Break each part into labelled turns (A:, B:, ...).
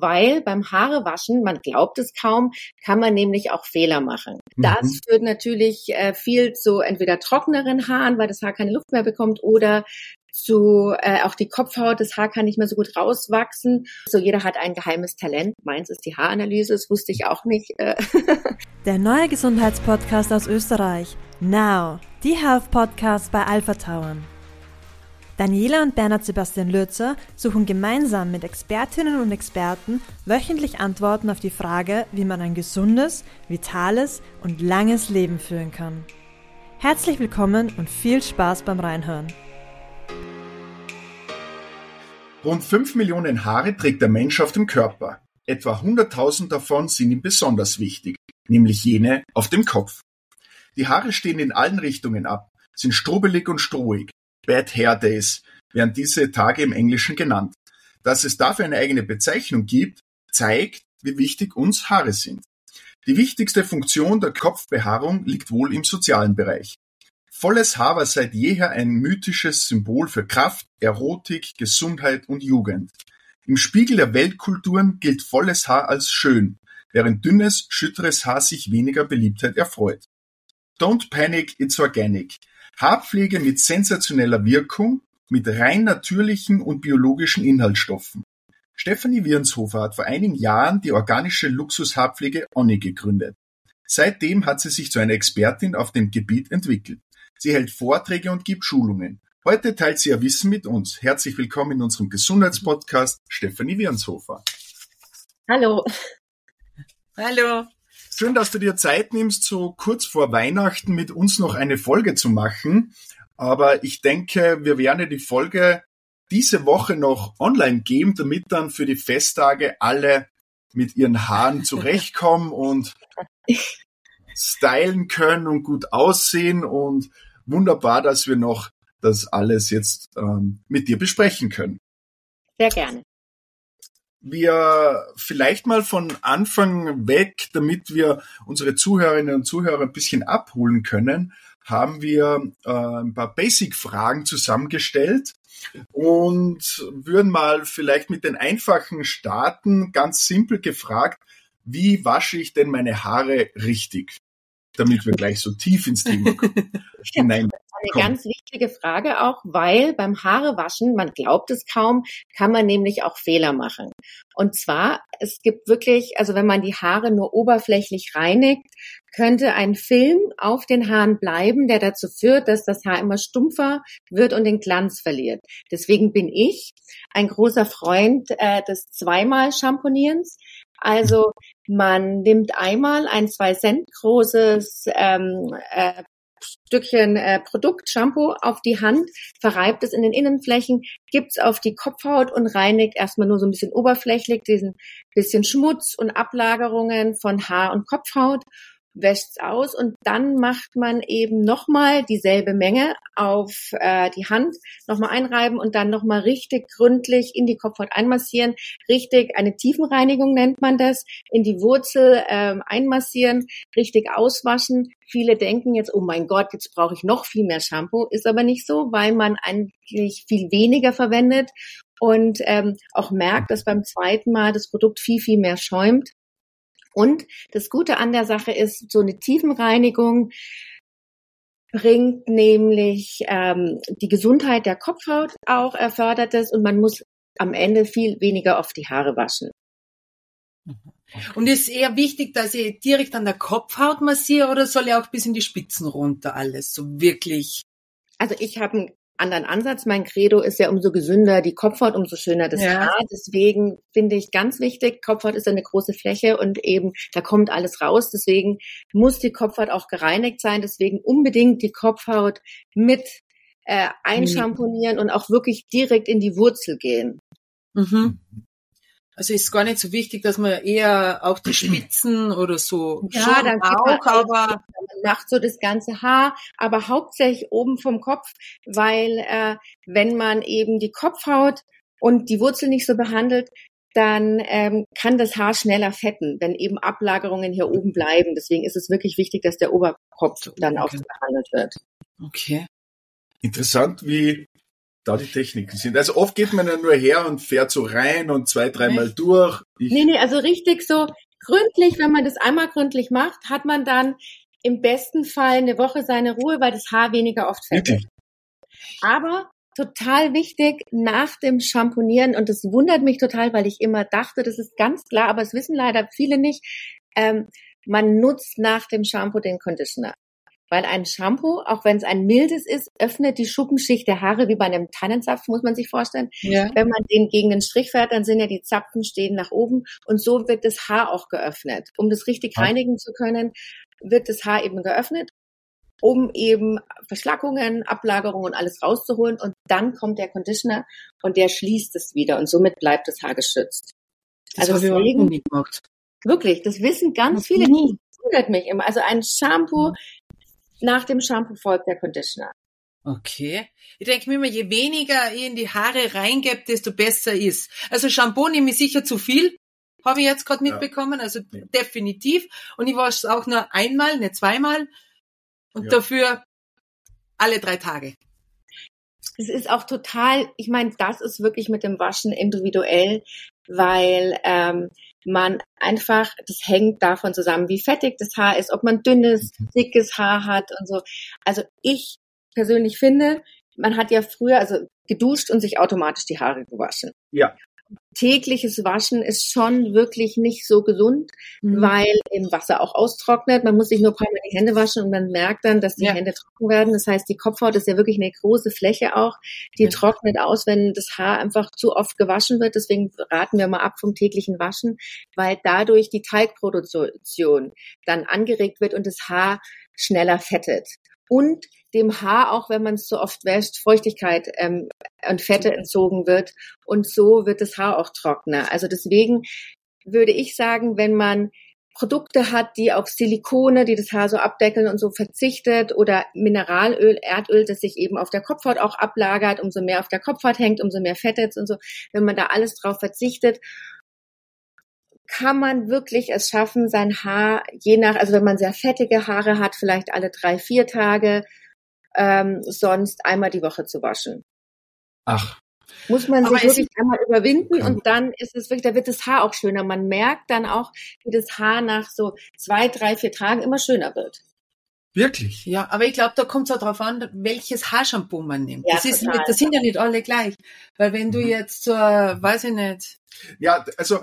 A: weil beim Haarewaschen, man glaubt es kaum, kann man nämlich auch Fehler machen. Das
B: Mhm.
A: führt natürlich äh, viel zu entweder trockneren Haaren, weil das Haar keine Luft mehr bekommt, oder zu äh, auch die Kopfhaut, das Haar kann nicht mehr so gut rauswachsen. So jeder hat ein geheimes Talent. Meins ist die Haaranalyse, das wusste ich auch nicht. Äh,
C: Der neue Gesundheitspodcast aus Österreich. Now. Die Health Podcast bei Alpha Tauern. Daniela und Bernhard Sebastian Lürzer suchen gemeinsam mit Expertinnen und Experten wöchentlich Antworten auf die Frage, wie man ein gesundes, vitales und langes Leben führen kann. Herzlich willkommen und viel Spaß beim Reinhören.
B: Rund 5 Millionen Haare trägt der Mensch auf dem Körper. Etwa 100.000 davon sind ihm besonders wichtig, nämlich jene auf dem Kopf. Die Haare stehen in allen Richtungen ab, sind strubbelig und strohig. Bad Hair Days werden diese Tage im Englischen genannt. Dass es dafür eine eigene Bezeichnung gibt, zeigt, wie wichtig uns Haare sind. Die wichtigste Funktion der Kopfbehaarung liegt wohl im sozialen Bereich. Volles Haar war seit jeher ein mythisches Symbol für Kraft, Erotik, Gesundheit und Jugend. Im Spiegel der Weltkulturen gilt volles Haar als schön, während dünnes, schütteres Haar sich weniger Beliebtheit erfreut. Don't panic, it's organic. Haarpflege mit sensationeller Wirkung, mit rein natürlichen und biologischen Inhaltsstoffen. Stefanie Wirnshofer hat vor einigen Jahren die organische Luxushaarpflege Onni gegründet. Seitdem hat sie sich zu einer Expertin auf dem Gebiet entwickelt. Sie hält Vorträge und gibt Schulungen. Heute teilt sie ihr Wissen mit uns. Herzlich willkommen in unserem Gesundheitspodcast, Stefanie Wirnshofer.
A: Hallo.
D: Hallo.
B: Schön, dass du dir Zeit nimmst, so kurz vor Weihnachten mit uns noch eine Folge zu machen. Aber ich denke, wir werden die Folge diese Woche noch online geben, damit dann für die Festtage alle mit ihren Haaren zurechtkommen und stylen können und gut aussehen. Und wunderbar, dass wir noch das alles jetzt ähm, mit dir besprechen können.
A: Sehr gerne.
B: Wir vielleicht mal von Anfang weg, damit wir unsere Zuhörerinnen und Zuhörer ein bisschen abholen können, haben wir äh, ein paar Basic-Fragen zusammengestellt und würden mal vielleicht mit den einfachen starten, ganz simpel gefragt, wie wasche ich denn meine Haare richtig? Damit wir gleich so tief ins Thema hinein
A: Eine ganz wichtige Frage auch, weil beim Haarewaschen, man glaubt es kaum, kann man nämlich auch Fehler machen. Und zwar, es gibt wirklich, also wenn man die Haare nur oberflächlich reinigt, könnte ein Film auf den Haaren bleiben, der dazu führt, dass das Haar immer stumpfer wird und den Glanz verliert. Deswegen bin ich ein großer Freund äh, des zweimal Champonierens. Also man nimmt einmal ein zwei Cent großes ähm, äh, Stückchen äh, Produkt, Shampoo auf die Hand, verreibt es in den Innenflächen, gibt's auf die Kopfhaut und reinigt erstmal nur so ein bisschen oberflächlich diesen bisschen Schmutz und Ablagerungen von Haar und Kopfhaut, wäscht's aus und dann macht man eben nochmal dieselbe Menge auf äh, die Hand, nochmal einreiben und dann nochmal richtig gründlich in die Kopfhaut einmassieren. Richtig, eine Tiefenreinigung nennt man das, in die Wurzel ähm, einmassieren, richtig auswaschen. Viele denken jetzt, oh mein Gott, jetzt brauche ich noch viel mehr Shampoo. Ist aber nicht so, weil man eigentlich viel weniger verwendet und ähm, auch merkt, dass beim zweiten Mal das Produkt viel, viel mehr schäumt. Und das Gute an der Sache ist, so eine Tiefenreinigung bringt nämlich ähm, die Gesundheit der Kopfhaut auch erfordert es und man muss am Ende viel weniger oft die Haare waschen.
D: Und ist eher wichtig, dass ich direkt an der Kopfhaut massiere oder soll ich auch bis in die Spitzen runter alles? So wirklich.
A: Also ich habe einen anderen Ansatz. Mein Credo ist ja, umso gesünder die Kopfhaut, umso schöner das
D: Ja.
A: Haar. Deswegen finde ich ganz wichtig, Kopfhaut ist eine große Fläche und eben da kommt alles raus. Deswegen muss die Kopfhaut auch gereinigt sein. Deswegen unbedingt die Kopfhaut mit äh, einschamponieren und auch wirklich direkt in die Wurzel gehen.
D: Mhm. Also ist gar nicht so wichtig, dass man eher auch die Spitzen oder so
A: Ja,
D: schon
A: dann
D: auch, aber
A: Man macht so das ganze Haar, aber hauptsächlich oben vom Kopf, weil äh, wenn man eben die Kopfhaut und die Wurzel nicht so behandelt, dann ähm, kann das Haar schneller fetten, wenn eben Ablagerungen hier oben bleiben. Deswegen ist es wirklich wichtig, dass der Oberkopf dann auch
D: Okay.
A: behandelt wird.
D: okay.
B: Interessant, wie da die Techniken sind. Also oft geht man ja nur her und fährt so rein und zwei, dreimal durch.
A: Ich nee, nee, also richtig so gründlich, wenn man das einmal gründlich macht, hat man dann im besten Fall eine Woche seine Ruhe, weil das Haar weniger oft fällt. Okay. Aber total wichtig nach dem Shampoonieren und das wundert mich total, weil ich immer dachte, das ist ganz klar, aber es wissen leider viele nicht. Ähm, man nutzt nach dem Shampoo den Conditioner. Weil ein Shampoo, auch wenn es ein mildes ist, öffnet die Schuppenschicht der Haare wie bei einem Tannenzapfen, muss man sich vorstellen. Ja. Wenn man den gegen den Strich fährt, dann sind ja die Zapfen stehen nach oben und so wird das Haar auch geöffnet. Um das richtig reinigen zu können, wird das Haar eben geöffnet, um eben Verschlackungen, Ablagerungen und alles rauszuholen und dann kommt der Conditioner und der schließt es wieder und somit bleibt das Haar geschützt.
D: Das also deswegen, nie gemacht.
A: Wirklich, das wissen ganz viele nie. Das wundert mich immer. Also ein Shampoo nach dem Shampoo folgt der Conditioner.
D: Okay. Ich denke mir immer, je weniger ich in die Haare reingebe, desto besser ist. Also Shampoo nehme ich sicher zu viel, habe ich jetzt gerade mitbekommen, also ja. definitiv. Und ich wasche es auch nur einmal, nicht zweimal. Und ja. dafür alle drei Tage.
A: Es ist auch total, ich meine, das ist wirklich mit dem Waschen individuell, weil ähm, man einfach, das hängt davon zusammen, wie fettig das Haar ist, ob man dünnes, mhm. dickes Haar hat und so. Also ich persönlich finde, man hat ja früher also geduscht und sich automatisch die Haare gewaschen.
B: Ja
A: tägliches Waschen ist schon wirklich nicht so gesund, mhm. weil eben Wasser auch austrocknet. Man muss sich nur ein paar Mal die Hände waschen und man merkt dann, dass die ja. Hände trocken werden. Das heißt, die Kopfhaut ist ja wirklich eine große Fläche auch. Die ja. trocknet aus, wenn das Haar einfach zu oft gewaschen wird. Deswegen raten wir mal ab vom täglichen Waschen, weil dadurch die Teigproduktion dann angeregt wird und das Haar schneller fettet. Und dem Haar, auch wenn man es so oft wäscht, Feuchtigkeit ähm, und Fette entzogen wird. Und so wird das Haar auch trockener. Also deswegen würde ich sagen, wenn man Produkte hat, die auf Silikone, die das Haar so abdeckeln und so verzichtet oder Mineralöl, Erdöl, das sich eben auf der Kopfhaut auch ablagert, umso mehr auf der Kopfhaut hängt, umso mehr Fettet und so. Wenn man da alles drauf verzichtet, kann man wirklich es schaffen, sein Haar je nach, also wenn man sehr fettige Haare hat, vielleicht alle drei, vier Tage, ähm, sonst einmal die Woche zu waschen.
B: Ach.
A: Muss man sich wirklich einmal überwinden und dann ist es wirklich, da wird das Haar auch schöner. Man merkt dann auch, wie das Haar nach so zwei, drei, vier Tagen immer schöner wird.
B: Wirklich?
D: Ja, aber ich glaube, da kommt es auch darauf an, welches Haarshampoo man nimmt. Ja, das, ist nicht, das sind ja nicht alle gleich. Weil wenn du mhm. jetzt so, weiß ich nicht.
B: Ja, also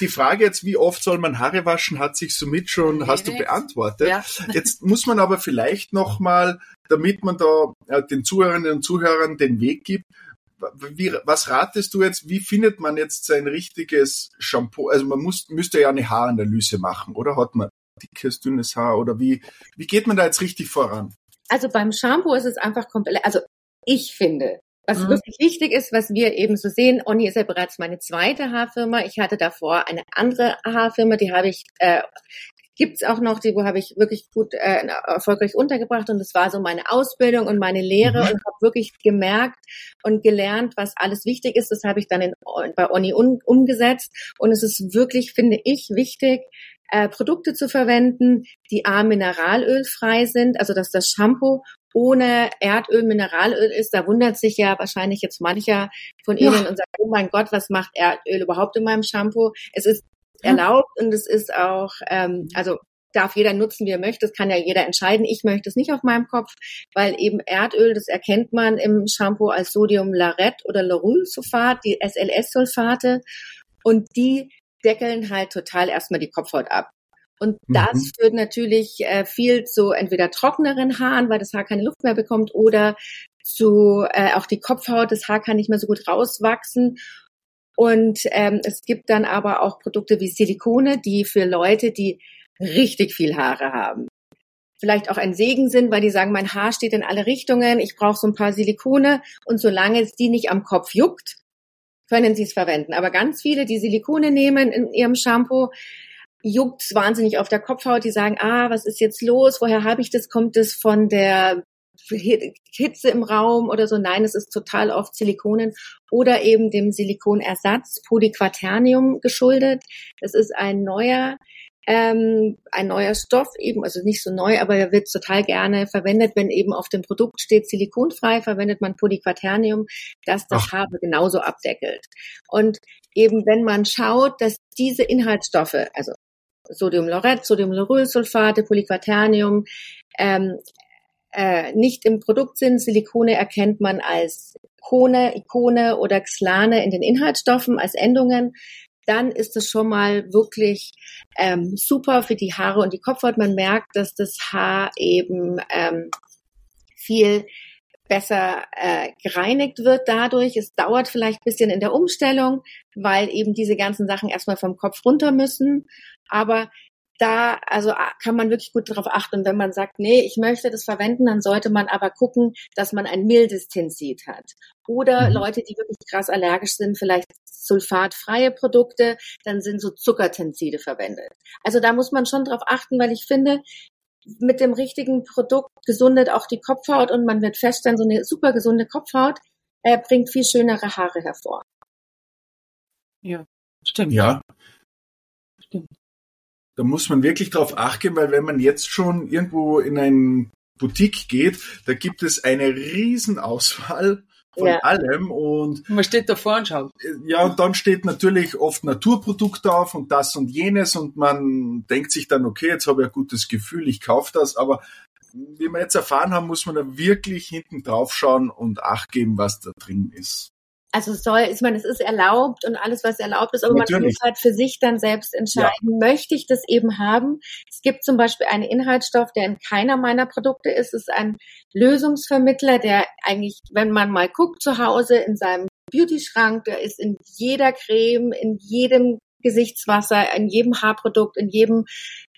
B: die Frage jetzt, wie oft soll man Haare waschen, hat sich somit schon, hast du beantwortet. Ja. Jetzt muss man aber vielleicht nochmal, damit man da äh, den Zuhörerinnen und Zuhörern den Weg gibt, wie, was ratest du jetzt, wie findet man jetzt sein richtiges Shampoo? Also man muss, müsste ja eine Haaranalyse machen, oder hat man dickes, dünnes Haar oder wie, wie geht man da jetzt richtig voran?
A: Also beim Shampoo ist es einfach komplett, also ich finde, was mhm. wirklich wichtig ist, was wir eben so sehen, Onni ist ja bereits meine zweite Haarfirma. Ich hatte davor eine andere Haarfirma, die habe ich, äh, gibt's auch noch, die wo habe ich wirklich gut äh, erfolgreich untergebracht und das war so meine Ausbildung und meine Lehre mhm. und habe wirklich gemerkt und gelernt, was alles wichtig ist. Das habe ich dann in, bei Onni um, umgesetzt und es ist wirklich, finde ich, wichtig, äh, Produkte zu verwenden, die A mineralölfrei sind, also dass das Shampoo ohne Erdöl, Mineralöl ist. Da wundert sich ja wahrscheinlich jetzt mancher von Ihnen ja. und sagt, oh mein Gott, was macht Erdöl überhaupt in meinem Shampoo? Es ist erlaubt und es ist auch, ähm, also darf jeder nutzen, wie er möchte. Das kann ja jeder entscheiden. Ich möchte es nicht auf meinem Kopf, weil eben Erdöl, das erkennt man im Shampoo als Sodium Laret oder Laurylsulfat, die SLS-Sulfate. Und die deckeln halt total erstmal die Kopfhaut ab. Und das mhm. führt natürlich äh, viel zu entweder trockneren Haaren, weil das Haar keine Luft mehr bekommt, oder zu äh, auch die Kopfhaut, das Haar kann nicht mehr so gut rauswachsen. Und ähm, es gibt dann aber auch Produkte wie Silikone, die für Leute, die richtig viel Haare haben, vielleicht auch ein Segen sind, weil die sagen, mein Haar steht in alle Richtungen, ich brauche so ein paar Silikone und solange es die nicht am Kopf juckt, können sie es verwenden. Aber ganz viele, die Silikone nehmen in ihrem Shampoo, juckt wahnsinnig auf der Kopfhaut. Die sagen, ah, was ist jetzt los? Woher habe ich das? Kommt es von der Hitze im Raum oder so? Nein, es ist total oft Silikonen oder eben dem Silikonersatz Polyquaternium geschuldet. Das ist ein neuer ähm, ein neuer Stoff eben, also nicht so neu, aber er wird total gerne verwendet, wenn eben auf dem Produkt steht silikonfrei, verwendet man Polyquaternium, das das Ach. Haar genauso abdeckelt. Und eben wenn man schaut, dass diese Inhaltsstoffe, also Sodiumlauret, Sodiumlaurylsulfate, Polyquaternium, ähm, äh, nicht im Produkt sind. Silikone erkennt man als Kone, Ikone oder Xlane in den Inhaltsstoffen als Endungen dann ist es schon mal wirklich ähm, super für die Haare und die Kopfhaut. Man merkt, dass das Haar eben ähm, viel besser äh, gereinigt wird dadurch. Es dauert vielleicht bisschen in der Umstellung, weil eben diese ganzen Sachen erstmal vom Kopf runter müssen. Aber da also kann man wirklich gut darauf achten. wenn man sagt, nee, ich möchte das verwenden, dann sollte man aber gucken, dass man ein mildes Tensid hat. Oder mhm. Leute, die wirklich krass allergisch sind, vielleicht sulfatfreie Produkte, dann sind so Zuckertenside verwendet. Also da muss man schon drauf achten, weil ich finde, mit dem richtigen Produkt gesundet auch die Kopfhaut und man wird feststellen, so eine super gesunde Kopfhaut äh, bringt viel schönere Haare hervor.
D: Ja, stimmt.
B: Ja. Stimmt da muss man wirklich drauf achten, weil wenn man jetzt schon irgendwo in ein Boutique geht, da gibt es eine riesen Auswahl von ja. allem und
D: man steht davor und schaut.
B: Ja, und dann steht natürlich oft Naturprodukt auf und das und jenes und man denkt sich dann, okay, jetzt habe ich ein gutes Gefühl, ich kaufe das, aber wie wir jetzt erfahren haben, muss man da wirklich hinten drauf schauen und acht geben, was da drin ist
A: also soll, ich meine, es ist erlaubt und alles, was erlaubt ist, aber Natürlich. man muss halt für sich dann selbst entscheiden, ja. möchte ich das eben haben? Es gibt zum Beispiel einen Inhaltsstoff, der in keiner meiner Produkte ist, es ist ein Lösungsvermittler, der eigentlich, wenn man mal guckt zu Hause in seinem Beauty-Schrank, der ist in jeder Creme, in jedem Gesichtswasser, in jedem Haarprodukt, in jedem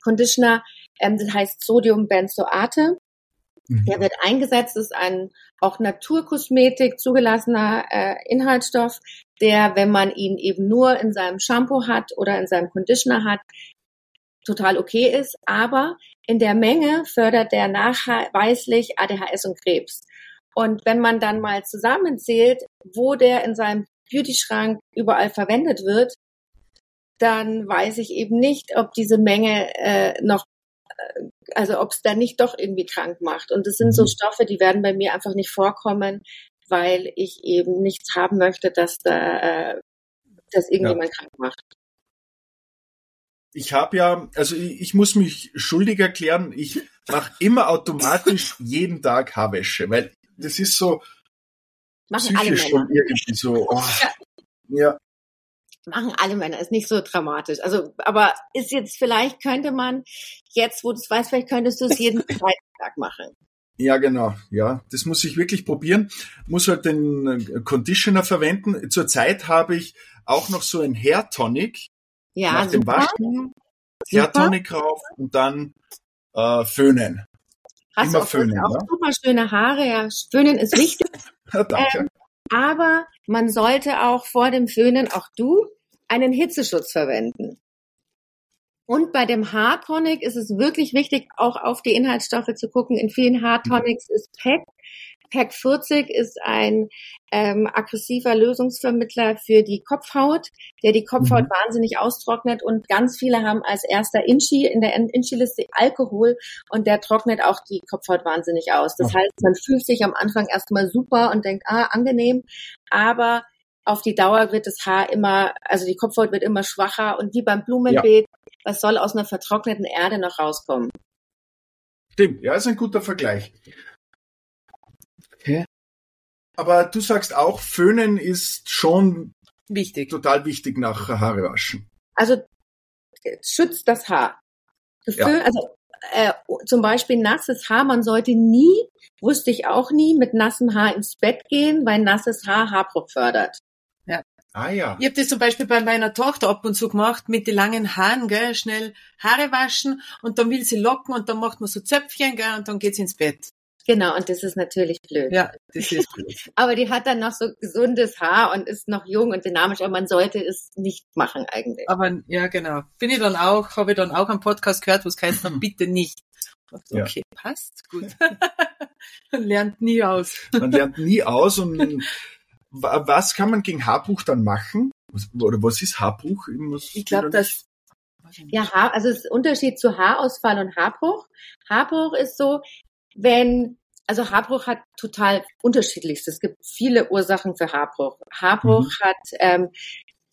A: Conditioner, ähm, das heißt Sodium Benzoate. Mhm. Der wird eingesetzt, ist ein auch Naturkosmetik zugelassener äh, Inhaltsstoff, der, wenn man ihn eben nur in seinem Shampoo hat oder in seinem Conditioner hat, total okay ist. Aber in der Menge fördert der nachweislich ADHS und Krebs. Und wenn man dann mal zusammenzählt, wo der in seinem Beauty-Schrank überall verwendet wird, dann weiß ich eben nicht, ob diese Menge äh, noch also ob es da nicht doch irgendwie krank macht. Und das sind so mhm. Stoffe, die werden bei mir einfach nicht vorkommen, weil ich eben nichts haben möchte, dass da äh, dass irgendjemand ja. krank macht.
B: Ich habe ja, also ich, ich, muss mich schuldig erklären, ich mache immer automatisch jeden Tag Haarwäsche, weil das ist so
A: Machen psychisch Männer.
B: irgendwie so. Oh, ja. ja
A: machen alle Männer, ist nicht so dramatisch. Also, aber ist jetzt vielleicht könnte man jetzt, wo du es weißt, vielleicht könntest du es jeden zweiten Tag machen.
B: Ja, genau. Ja, das muss ich wirklich probieren. Muss halt den äh, Conditioner verwenden. Zurzeit habe ich auch noch so ein Hair Tonic.
A: Ja,
B: nach dem Waschen. Hair Tonic rauf und dann äh, föhnen.
A: Hast Immer du auch, föhnen, auch ja? super schöne Haare. Ja, föhnen ist wichtig.
B: ja, danke. Ähm,
A: aber man sollte auch vor dem Föhnen, auch du, einen Hitzeschutz verwenden. Und bei dem Haartonic ist es wirklich wichtig, auch auf die Inhaltsstoffe zu gucken. In vielen Haartonics ist PEC. PEC 40 ist ein ähm, aggressiver Lösungsvermittler für die Kopfhaut, der die Kopfhaut mhm. wahnsinnig austrocknet und ganz viele haben als erster Inchi in der Inchi-Liste Alkohol und der trocknet auch die Kopfhaut wahnsinnig aus. Das heißt, man fühlt sich am Anfang erstmal super und denkt, ah, angenehm, aber auf die Dauer wird das Haar immer, also die Kopfhaut wird immer schwacher und wie beim Blumenbeet, ja. was soll aus einer vertrockneten Erde noch rauskommen?
B: Stimmt, ja, ist ein guter Vergleich. Okay. Aber du sagst auch, Föhnen ist schon
D: wichtig.
B: total wichtig nach Haarewaschen.
A: Also schützt das Haar. Geföhn, ja. Also äh, zum Beispiel nasses Haar, man sollte nie, wusste ich auch nie, mit nassem Haar ins Bett gehen, weil nasses Haar Haarbruch fördert.
B: Ah ja.
D: Ich habe das zum Beispiel bei meiner Tochter ab und zu gemacht mit den langen Haaren, gell, schnell Haare waschen und dann will sie locken und dann macht man so Zöpfchen, gell, und dann geht sie ins Bett.
A: Genau, und das ist natürlich blöd.
D: Ja, das ist blöd.
A: aber die hat dann noch so gesundes Haar und ist noch jung und dynamisch, aber man sollte es nicht machen eigentlich.
D: Aber ja, genau. Bin ich dann auch, habe ich dann auch am Podcast gehört, wo es heißt, dann bitte nicht. Okay, ja. passt, gut. man lernt nie aus.
B: Man lernt nie aus und was kann man gegen Haarbruch dann machen? Oder was ist Haarbruch?
D: Ich, ich glaube, dass
A: Ja, Haar, also das Unterschied zu Haarausfall und Haarbruch. Haarbruch ist so, wenn, also Haarbruch hat total unterschiedlichstes. Es gibt viele Ursachen für Haarbruch. Haarbruch mhm. hat ähm,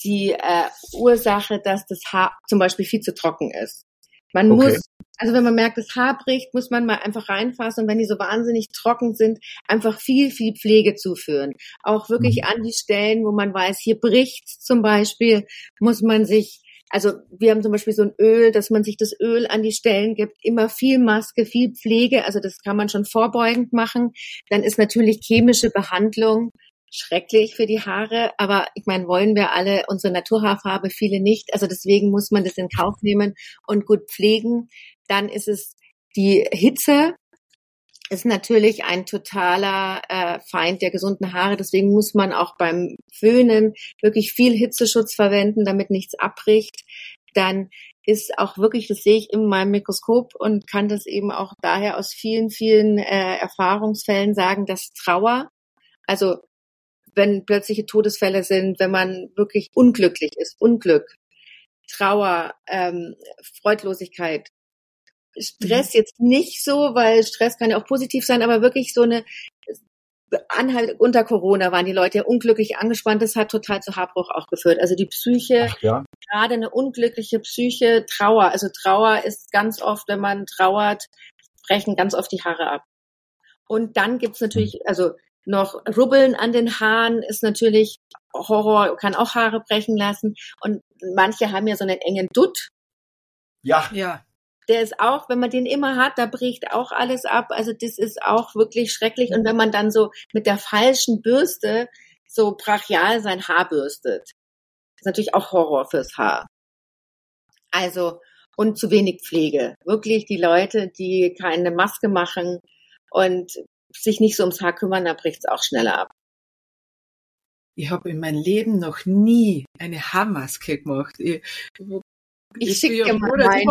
A: die äh, Ursache, dass das Haar zum Beispiel viel zu trocken ist. Man okay. muss, also wenn man merkt, das Haar bricht, muss man mal einfach reinfassen und wenn die so wahnsinnig trocken sind, einfach viel, viel Pflege zuführen. Auch wirklich mhm. an die Stellen, wo man weiß, hier bricht zum Beispiel, muss man sich also wir haben zum Beispiel so ein Öl, dass man sich das Öl an die Stellen gibt, immer viel Maske, viel Pflege, also das kann man schon vorbeugend machen. Dann ist natürlich chemische Behandlung schrecklich für die Haare, aber ich meine, wollen wir alle unsere Naturhaarfarbe, viele nicht. Also deswegen muss man das in Kauf nehmen und gut pflegen. Dann ist es die Hitze, ist natürlich ein totaler äh, Feind der gesunden Haare. Deswegen muss man auch beim Föhnen wirklich viel Hitzeschutz verwenden, damit nichts abbricht. Dann ist auch wirklich, das sehe ich in meinem Mikroskop und kann das eben auch daher aus vielen, vielen äh, Erfahrungsfällen sagen, dass Trauer, also wenn plötzliche Todesfälle sind, wenn man wirklich unglücklich ist, Unglück, Trauer, ähm, Freudlosigkeit, Stress mhm. jetzt nicht so, weil Stress kann ja auch positiv sein, aber wirklich so eine Anhalt unter Corona waren die Leute ja unglücklich angespannt. Das hat total zu Haarbruch auch geführt. Also die Psyche, ja. gerade eine unglückliche Psyche, Trauer. Also Trauer ist ganz oft, wenn man trauert, brechen ganz oft die Haare ab. Und dann gibt's natürlich, mhm. also noch Rubbeln an den Haaren ist natürlich Horror, kann auch Haare brechen lassen. Und manche haben ja so einen engen Dutt.
B: Ja. Ja.
A: Der ist auch, wenn man den immer hat, da bricht auch alles ab. Also das ist auch wirklich schrecklich. Und wenn man dann so mit der falschen Bürste so brachial sein Haar bürstet, ist natürlich auch Horror fürs Haar. Also, und zu wenig Pflege. Wirklich die Leute, die keine Maske machen und sich nicht so ums Haar kümmern, da bricht es auch schneller ab.
D: Ich habe in meinem Leben noch nie eine Haarmaske gemacht. Ich,
A: ich, ich schicke dir mal rein.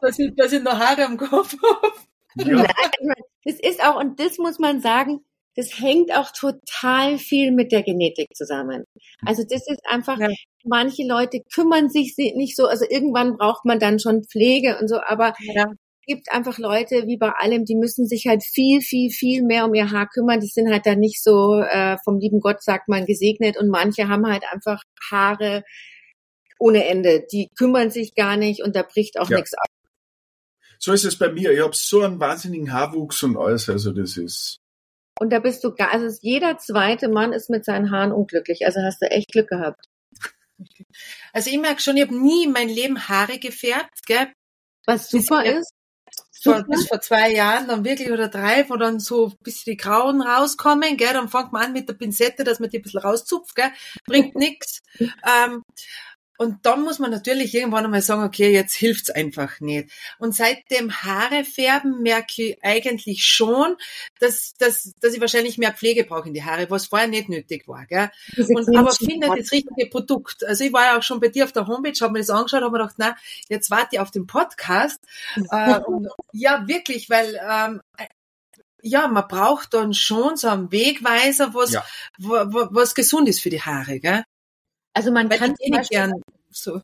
D: Dass ich, dass ich noch Haare am Kopf habe.
A: Ja. Das ist auch, und das muss man sagen, das hängt auch total viel mit der Genetik zusammen. Also das ist einfach, ja. manche Leute kümmern sich nicht so, also irgendwann braucht man dann schon Pflege und so, aber ja gibt einfach Leute, wie bei allem, die müssen sich halt viel, viel, viel mehr um ihr Haar kümmern. Die sind halt dann nicht so äh, vom lieben Gott, sagt man, gesegnet. Und manche haben halt einfach Haare ohne Ende. Die kümmern sich gar nicht und da bricht auch ja. nichts ab.
B: So ist es bei mir. Ich habe so einen wahnsinnigen Haarwuchs und alles. Also das ist.
A: Und da bist du gar, also jeder zweite Mann ist mit seinen Haaren unglücklich. Also hast du echt Glück gehabt.
D: Also ich merke schon, ich habe nie in meinem Leben Haare gefärbt, gell?
A: Was super ist
D: vor, bis vor zwei Jahren dann wirklich oder drei, wo dann so ein bisschen die Grauen rauskommen, gell, dann fängt man an mit der Pinzette, dass man die ein bisschen rauszupft, gell, bringt nix. Ähm, und dann muss man natürlich irgendwann einmal sagen, okay, jetzt hilft's einfach nicht. Und seit dem Haare färben merke ich eigentlich schon, dass, dass, dass ich wahrscheinlich mehr Pflege brauche in die Haare, was vorher nicht nötig war. Gell? Und, aber finde das richtige Produkt. Also ich war ja auch schon bei dir auf der Homepage, habe mir das angeschaut, habe mir gedacht, na, jetzt warte ich auf den Podcast. äh, und, ja, wirklich, weil ähm, ja, man braucht dann schon so einen Wegweiser, was, ja. was, was gesund ist für die Haare, gell?
A: Also man weil kann
D: eh nicht gern so.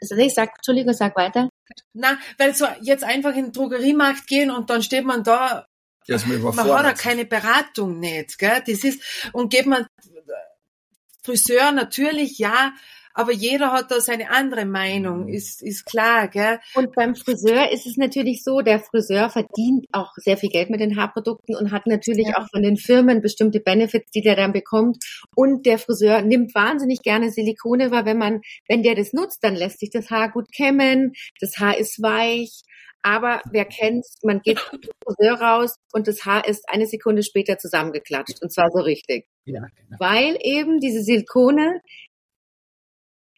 A: Also ich sag, Entschuldigung, sag weiter.
D: Na, weil so jetzt einfach in den Drogeriemarkt gehen und dann steht man da, man hat ja keine Beratung nicht, gell? Das ist, und geht man Friseur natürlich, ja, aber jeder hat da seine andere Meinung, mhm. ist, ist klar, gell?
A: Und beim Friseur ist es natürlich so, der Friseur verdient auch sehr viel Geld mit den Haarprodukten und hat natürlich ja. auch von den Firmen bestimmte Benefits, die der dann bekommt. Und der Friseur nimmt wahnsinnig gerne Silikone, weil wenn man, wenn der das nutzt, dann lässt sich das Haar gut kämmen, das Haar ist weich. Aber wer kennt's, man geht zum Friseur raus und das Haar ist eine Sekunde später zusammengeklatscht und zwar so richtig. Ja, genau. Weil eben diese Silikone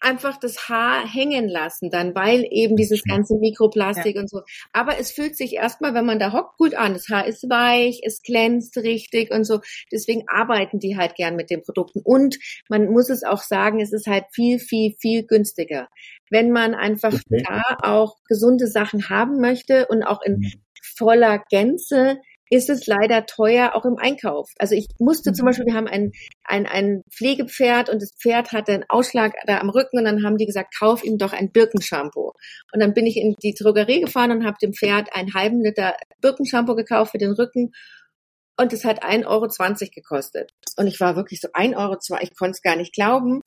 A: einfach das Haar hängen lassen dann, weil eben dieses ganze Mikroplastik ja. und so. Aber es fühlt sich erstmal, wenn man da hockt, gut an. Das Haar ist weich, es glänzt richtig und so. Deswegen arbeiten die halt gern mit den Produkten. Und man muss es auch sagen, es ist halt viel, viel, viel günstiger. Wenn man einfach okay. da auch gesunde Sachen haben möchte und auch in voller Gänze, ist es leider teuer auch im Einkauf. Also ich musste zum mhm. Beispiel, wir haben ein, ein, ein Pflegepferd und das Pferd hatte einen Ausschlag da am Rücken und dann haben die gesagt, kauf ihm doch ein Birkenshampoo. Und dann bin ich in die Drogerie gefahren und habe dem Pferd einen halben Liter Birkenshampoo gekauft für den Rücken und es hat 1,20 Euro gekostet. Und ich war wirklich so 1,20 Euro, ich konnte es gar nicht glauben.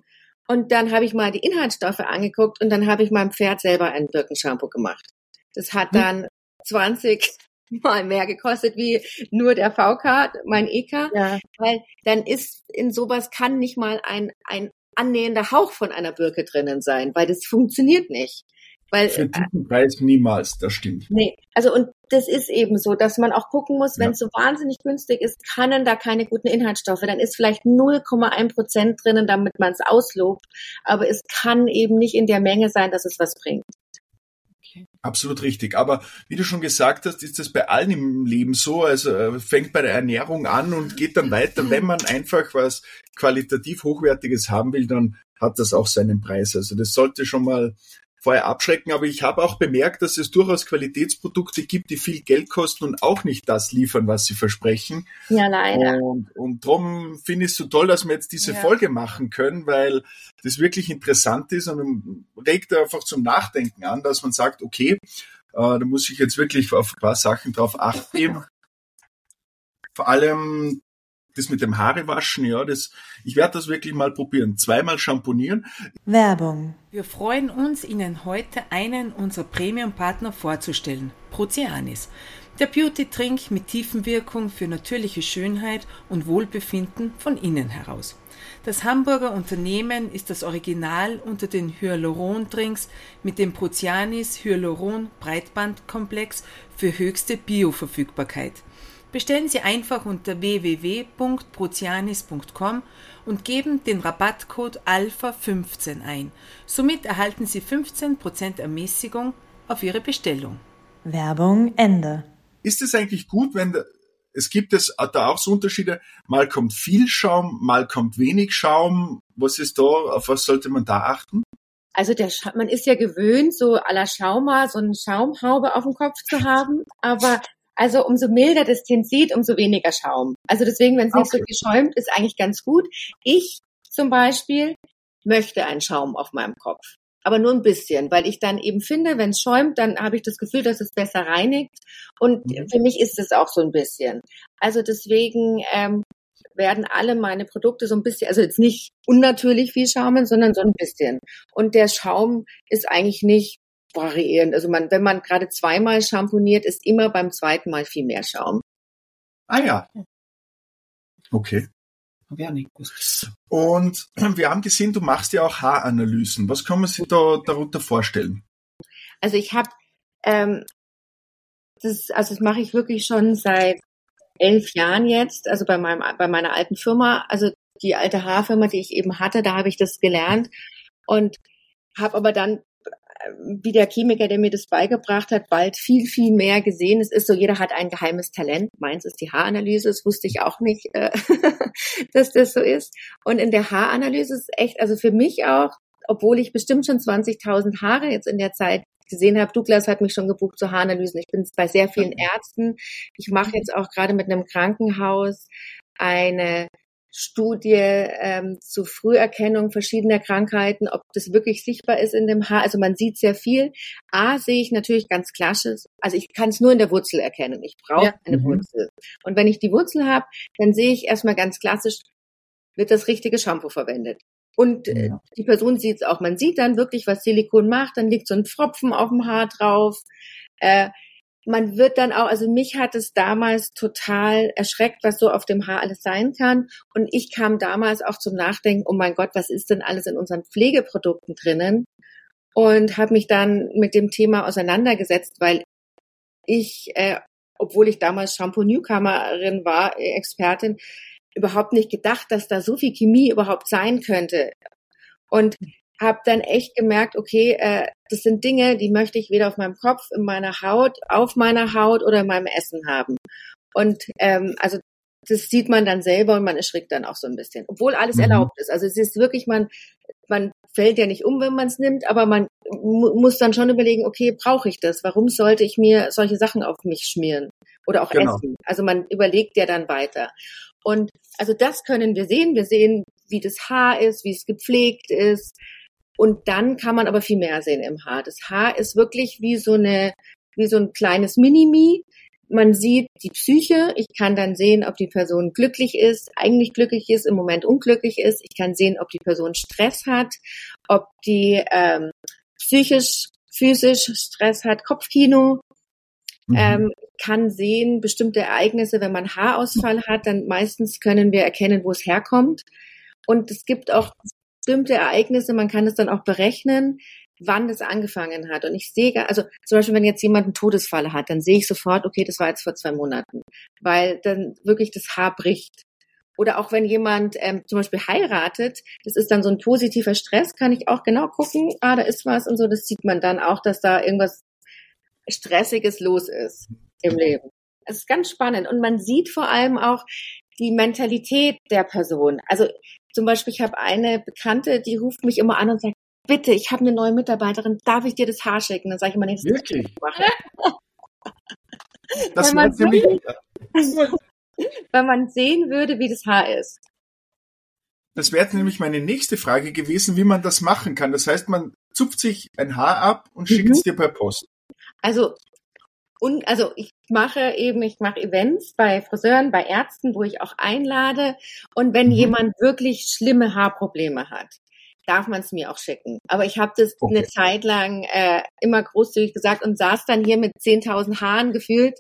A: Und dann habe ich mal die Inhaltsstoffe angeguckt und dann habe ich meinem Pferd selber ein Birkenshampoo gemacht. Das hat hm. dann 20 mal mehr gekostet wie nur der VK, mein EK, ja. weil dann ist in sowas kann nicht mal ein, ein annähernder Hauch von einer Birke drinnen sein, weil das funktioniert nicht. Weil,
B: Für diesen Preis niemals, das stimmt.
A: Nee, also und das ist eben so, dass man auch gucken muss, wenn es so wahnsinnig günstig ist, kann da keine guten Inhaltsstoffe. Dann ist vielleicht 0,1 Prozent drinnen, damit man es auslobt. Aber es kann eben nicht in der Menge sein, dass es was bringt.
B: Absolut richtig. Aber wie du schon gesagt hast, ist das bei allen im Leben so. Also äh, fängt bei der Ernährung an und geht dann weiter. Wenn man einfach was qualitativ Hochwertiges haben will, dann hat das auch seinen Preis. Also das sollte schon mal vorher abschrecken, aber ich habe auch bemerkt, dass es durchaus Qualitätsprodukte gibt, die viel Geld kosten und auch nicht das liefern, was sie versprechen.
A: Ja, leider.
B: Und, und darum finde ich es so toll, dass wir jetzt diese ja. Folge machen können, weil das wirklich interessant ist und regt einfach zum Nachdenken an, dass man sagt, okay, äh, da muss ich jetzt wirklich auf ein paar Sachen drauf achten. Vor allem das mit dem Haarewaschen, ja, das, ich werde das wirklich mal probieren. Zweimal shampoonieren.
C: Werbung.
D: Wir freuen uns, Ihnen heute einen unserer Premium-Partner vorzustellen, Proceanis. Der Beauty-Trink mit Tiefenwirkung für natürliche Schönheit und Wohlbefinden von innen heraus. Das Hamburger Unternehmen ist das Original unter den Hyaluron-Drinks mit dem Proceanis Hyaluron Breitbandkomplex für höchste Bioverfügbarkeit bestellen Sie einfach unter www.prozianis.com und geben den Rabattcode ALPHA15 ein. Somit erhalten Sie 15% Ermäßigung auf Ihre Bestellung.
C: Werbung Ende.
B: Ist es eigentlich gut, wenn es gibt es da auch so Unterschiede, mal kommt viel Schaum, mal kommt wenig Schaum. Was ist da, auf was sollte man da achten?
A: Also der man ist ja gewöhnt, so à la Schauma, so eine Schaumhaube auf dem Kopf zu haben, aber also umso milder das sieht, umso weniger Schaum. Also deswegen, wenn es nicht okay. so viel schäumt, ist eigentlich ganz gut. Ich zum Beispiel möchte einen Schaum auf meinem Kopf. Aber nur ein bisschen, weil ich dann eben finde, wenn es schäumt, dann habe ich das Gefühl, dass es besser reinigt. Und mhm. für mich ist es auch so ein bisschen. Also deswegen ähm, werden alle meine Produkte so ein bisschen, also jetzt nicht unnatürlich viel schaumen, sondern so ein bisschen. Und der Schaum ist eigentlich nicht variierend. Also man, wenn man gerade zweimal shampooniert, ist immer beim zweiten Mal viel mehr Schaum.
B: Ah ja. Okay. Und wir haben gesehen, du machst ja auch Haaranalysen. Was kann man sich da darunter vorstellen?
A: Also ich habe ähm, das, also das mache ich wirklich schon seit elf Jahren jetzt. Also bei meinem, bei meiner alten Firma, also die alte Haarfirma, die ich eben hatte, da habe ich das gelernt und habe aber dann wie der Chemiker, der mir das beigebracht hat, bald viel, viel mehr gesehen. Es ist so, jeder hat ein geheimes Talent. Meins ist die Haaranalyse. Das wusste ich auch nicht, äh, dass das so ist. Und in der Haaranalyse ist echt, also für mich auch, obwohl ich bestimmt schon 20.000 Haare jetzt in der Zeit gesehen habe. Douglas hat mich schon gebucht zu Haaranalysen. Ich bin bei sehr vielen Ärzten. Ich mache jetzt auch gerade mit einem Krankenhaus eine Studie ähm, zu Früherkennung verschiedener Krankheiten, ob das wirklich sichtbar ist in dem Haar. Also man sieht sehr viel. A sehe ich natürlich ganz klassisch, also ich kann es nur in der Wurzel erkennen. Ich brauche ja. eine mhm. Wurzel. Und wenn ich die Wurzel habe, dann sehe ich erstmal ganz klassisch, wird das richtige Shampoo verwendet. Und äh, ja. die Person sieht es auch. Man sieht dann wirklich, was Silikon macht. Dann liegt so ein Pfropfen auf dem Haar drauf. Äh, man wird dann auch, also mich hat es damals total erschreckt, was so auf dem Haar alles sein kann. Und ich kam damals auch zum Nachdenken, oh mein Gott, was ist denn alles in unseren Pflegeprodukten drinnen? Und habe mich dann mit dem Thema auseinandergesetzt, weil ich, äh, obwohl ich damals Shampoo-Newcomerin war, äh, Expertin, überhaupt nicht gedacht, dass da so viel Chemie überhaupt sein könnte. Und habe dann echt gemerkt, okay, äh, das sind Dinge, die möchte ich weder auf meinem Kopf, in meiner Haut, auf meiner Haut oder in meinem Essen haben. Und ähm, also das sieht man dann selber und man erschrickt dann auch so ein bisschen, obwohl alles mhm. erlaubt ist. Also es ist wirklich, man, man fällt ja nicht um, wenn man es nimmt, aber man mu muss dann schon überlegen, okay, brauche ich das? Warum sollte ich mir solche Sachen auf mich schmieren? oder auch
B: Genau.
A: essen. Also man überlegt ja dann weiter. Und also das können wir sehen. Wir sehen, wie das Haar ist, wie es gepflegt ist. Und dann kann man aber viel mehr sehen im Haar. Das Haar ist wirklich wie so eine, wie so ein kleines Minimi. Man sieht die Psyche. Ich kann dann sehen, ob die Person glücklich ist, eigentlich glücklich ist, im Moment unglücklich ist. Ich kann sehen, ob die Person Stress hat, ob die ähm, psychisch, physisch Stress hat, Kopfkino.
B: Mhm.
A: Ähm, kann sehen bestimmte Ereignisse, wenn man Haarausfall hat, dann meistens können wir erkennen, wo es herkommt. Und es gibt auch bestimmte Ereignisse, man kann es dann auch berechnen, wann es angefangen hat. Und ich sehe, also zum Beispiel, wenn jetzt jemand einen Todesfall hat, dann sehe ich sofort, okay, das war jetzt vor zwei Monaten, weil dann wirklich das Haar bricht. Oder auch wenn jemand ähm, zum Beispiel heiratet, das ist dann so ein positiver Stress, kann ich auch genau gucken, ah, da ist was und so, das sieht man dann auch, dass da irgendwas Stressiges los ist im Leben. Es ist ganz spannend und man sieht vor allem auch die Mentalität der Person. Also zum Beispiel, ich habe eine Bekannte, die ruft mich immer an und sagt, bitte, ich habe eine neue Mitarbeiterin, darf ich dir das Haar schicken? Dann sage ich immer, nee, das
B: Wirklich? Das
A: wenn
B: war
A: man
B: nämlich,
A: Weil man sehen würde, wie das Haar ist.
B: das wäre jetzt nämlich meine nächste Frage gewesen, wie man das machen kann. Das heißt, man zupft sich ein Haar ab und schickt
A: Mhm.
B: es dir per Post.
A: Also und also ich mache eben, ich mache Events bei Friseuren, bei Ärzten, wo ich auch einlade. Und wenn
B: Mhm.
A: jemand wirklich schlimme Haarprobleme hat, darf man es mir auch schicken. Aber ich habe das
B: Okay.
A: eine Zeit lang äh, immer großzügig gesagt und saß dann hier mit 10.000 Haaren gefühlt.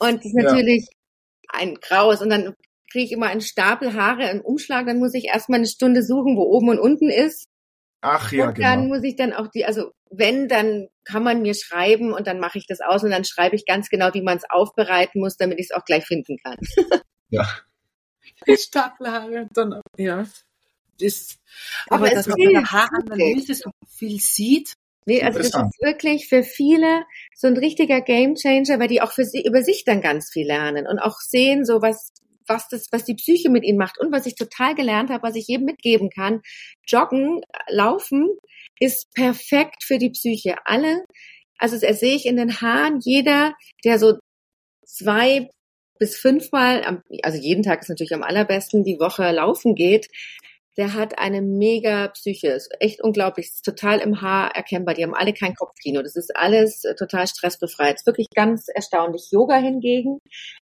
A: Und das ist
B: Ja.
A: natürlich ein Graus. Und dann kriege ich immer einen Stapel Haare im Umschlag. Dann muss ich erstmal eine Stunde suchen, wo oben und unten ist.
B: Ach ja,
A: und dann
B: genau.
A: muss ich dann auch die, also wenn, dann kann man mir schreiben und dann mache ich das aus und dann schreibe ich ganz genau, wie man es aufbereiten muss, damit ich es auch gleich finden kann.
B: Ja.
D: Stapelhaare, dann, ja. Das,
A: Aber
D: aber,
A: es
D: dass man der Haaranalyse so viel sieht,
A: Nee, also das ist wirklich für viele so ein richtiger Gamechanger, weil die auch für sie, über sich dann ganz viel lernen und auch sehen, so was, was das, was die Psyche mit ihnen macht und was ich total gelernt habe, was ich jedem mitgeben kann. Joggen, laufen ist perfekt für die Psyche. Alle, also das sehe ich in den Haaren, jeder, der so zwei bis fünfmal, also jeden Tag ist natürlich am allerbesten, die Woche laufen geht, der hat eine mega Psyche. Ist echt unglaublich. Ist total im Haar erkennbar. Die haben alle kein Kopfkino. Das ist alles äh, total stressbefreit. Ist wirklich ganz erstaunlich. Yoga hingegen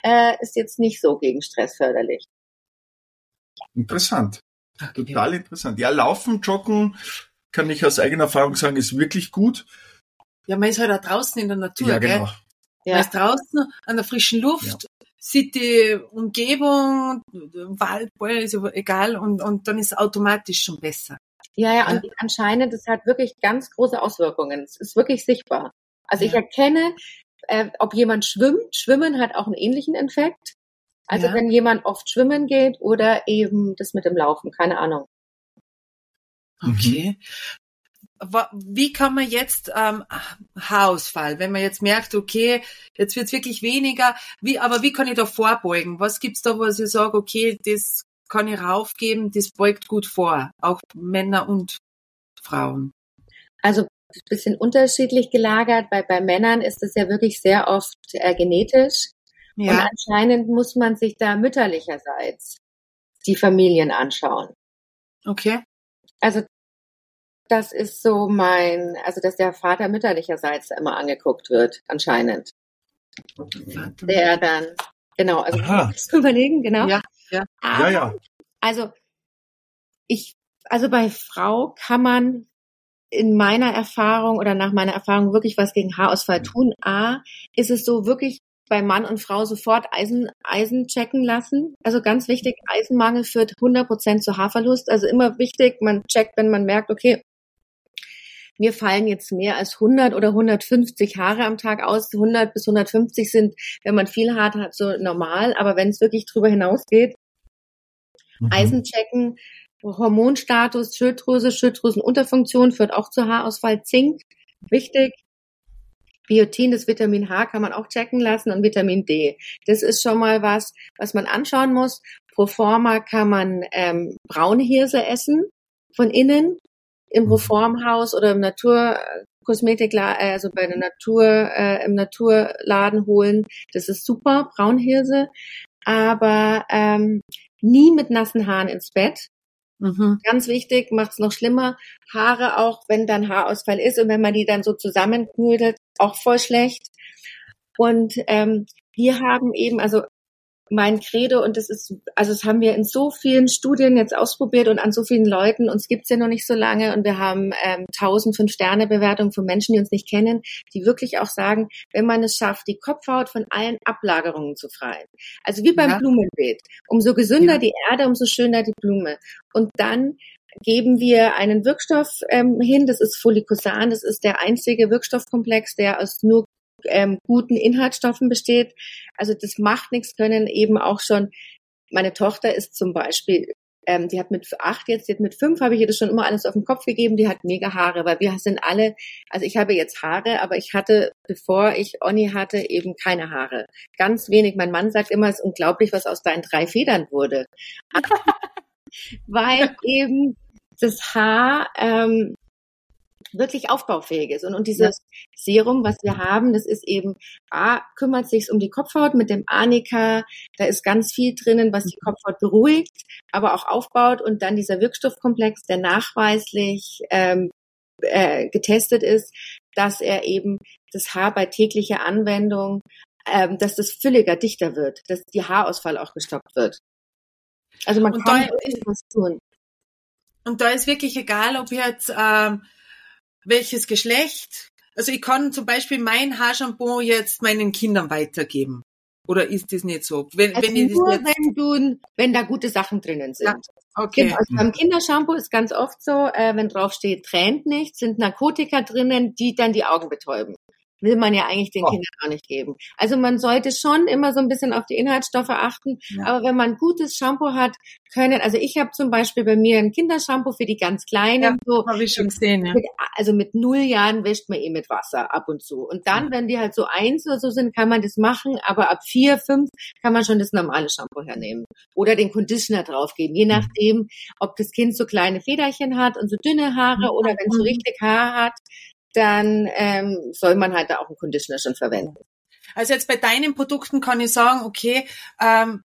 A: äh, ist jetzt nicht so gegen Stress förderlich.
B: Interessant. Total interessant. Ja, Laufen, Joggen, kann ich aus eigener Erfahrung sagen, ist wirklich gut.
D: ja, man ist halt auch draußen in der Natur,
B: Ja,
D: gell?
B: genau.
A: Ja.
D: Man ist draußen an der frischen Luft, sieht die Umgebung, Wald, Bäume, ist aber egal, und, und dann ist es automatisch schon besser.
A: Ja, ja, und anscheinend, das hat wirklich ganz große Auswirkungen. Es ist wirklich sichtbar. Also ich
D: Ja.
A: erkenne, äh, ob jemand schwimmt. Schwimmen hat auch einen ähnlichen Effekt. Also
D: Ja.
A: wenn jemand oft schwimmen geht oder eben das mit dem Laufen, keine Ahnung.
D: Okay. Wie kann man jetzt ähm, Haarausfall, wenn man jetzt merkt, okay, jetzt wird's wirklich weniger, wie, aber wie kann ich da vorbeugen? Was gibt's da, was ich sage, okay, das kann ich raufgeben, das beugt gut vor, auch Männer und Frauen.
A: Also ein bisschen unterschiedlich gelagert. Bei, bei Männern ist es ja wirklich sehr oft äh, genetisch. Und
D: Ja,
A: anscheinend muss man sich da mütterlicherseits die Familien anschauen.
D: okay.
A: Also das ist so mein, also dass der Vater mütterlicherseits immer angeguckt wird, anscheinend. Der dann, genau, also du überlegen, genau.
D: Ja, ja.
A: Aber,
B: Ja, ja.
A: Also ich, also bei Frau kann man in meiner Erfahrung oder nach meiner Erfahrung wirklich was gegen Haarausfall tun. A, ist es so wirklich bei Mann und Frau sofort Eisen, Eisen checken lassen. Also ganz wichtig, Eisenmangel führt 100 Prozent zu Haarverlust. Also immer wichtig, man checkt, wenn man merkt, okay, mir fallen jetzt mehr als 100 oder 150 Haare am Tag aus. 100 bis 150 sind, wenn man viel Haar hat, so normal. Aber wenn es wirklich drüber hinausgeht,
B: Mhm.
A: Eisen checken, Hormonstatus, Schilddrüse, Schilddrüsenunterfunktion führt auch zu Haarausfall, Zink, wichtig. Biotin, das Vitamin H kann man auch checken lassen und Vitamin D. Das ist schon mal was, was man anschauen muss. Pro forma kann man ähm, braune Hirse essen von innen im
B: Mhm.
A: Reformhaus oder im Natur Kosmetik, also bei der Natur, äh, im Naturladen holen. Das ist super, Braunhirse. Aber ähm, nie mit nassen Haaren ins Bett. Mhm. Ganz wichtig, macht's noch schlimmer. Haare auch, wenn dann Haarausfall ist und wenn man die dann so zusammenknüdelt, auch voll schlecht. Und ähm, wir haben eben, also mein Credo und das ist, also das haben wir in so vielen Studien jetzt ausprobiert und an so vielen Leuten. Uns gibt's ja noch nicht so lange und wir haben ähm, 1000 Fünf-Sterne-Bewertungen von Menschen, die uns nicht kennen, die wirklich auch sagen, wenn man es schafft, die Kopfhaut von allen Ablagerungen zu freien. Also wie beim ja. Blumenbeet. Umso gesünder ja. die Erde, umso schöner die Blume. Und dann geben wir einen Wirkstoff ähm, hin, das ist Folikosan, das ist der einzige Wirkstoffkomplex, der aus nur ähm, guten Inhaltsstoffen besteht. Also das macht nichts, können eben auch schon, meine Tochter ist zum Beispiel, ähm, die hat mit acht jetzt, die hat mit fünf, habe ich ihr das schon immer alles auf den Kopf gegeben, die hat mega Haare, weil wir sind alle, also ich habe jetzt Haare, aber ich hatte, bevor ich Onni hatte, eben keine Haare. Ganz wenig. Mein Mann sagt immer, es ist unglaublich, was aus deinen drei Federn wurde. weil eben das Haar ähm, wirklich aufbaufähig ist. Und, und dieses ja. Serum, was wir haben, das ist eben, A, kümmert sich um die Kopfhaut mit dem Anika, da ist ganz viel drinnen, was die mhm. Kopfhaut beruhigt, aber auch aufbaut und dann dieser Wirkstoffkomplex, der nachweislich ähm, äh, getestet ist, dass er eben das Haar bei täglicher Anwendung, ähm, dass das fülliger, dichter wird, dass die Haarausfall auch gestoppt wird. Also man und kann was tun.
D: Und da ist wirklich egal, ob jetzt ähm, welches Geschlecht. Also ich kann zum Beispiel mein Haarshampoo jetzt meinen Kindern weitergeben. Oder ist das nicht so?
A: Wenn, also wenn nur wenn du, wenn da gute Sachen drinnen sind. Ja, okay. Genau, also beim Kindershampoo ist ganz oft so, äh, wenn drauf steht, tränt nicht, sind Narkotika drinnen, die dann die Augen betäuben will man ja eigentlich den oh. Kindern auch nicht geben. Also man sollte schon immer so ein bisschen auf die Inhaltsstoffe achten. Ja. Aber wenn man gutes Shampoo hat, können, also ich habe zum Beispiel bei mir ein Kindershampoo für die ganz Kleinen. Ja,
D: so, habe ich schon gesehen. Ja.
A: Mit, also mit null Jahren wäscht man eh mit Wasser ab und zu. Und dann, wenn die halt so eins oder so sind, kann man das machen. Aber ab vier, fünf kann man schon das normale Shampoo hernehmen. Oder den Conditioner draufgeben. Je mhm. nachdem, ob das Kind so kleine Federchen hat und so dünne Haare oder wenn es so mhm. richtig Haar hat, dann ähm, soll man halt da auch einen Conditioner schon verwenden.
D: Also jetzt bei deinen Produkten kann ich sagen, okay, ähm,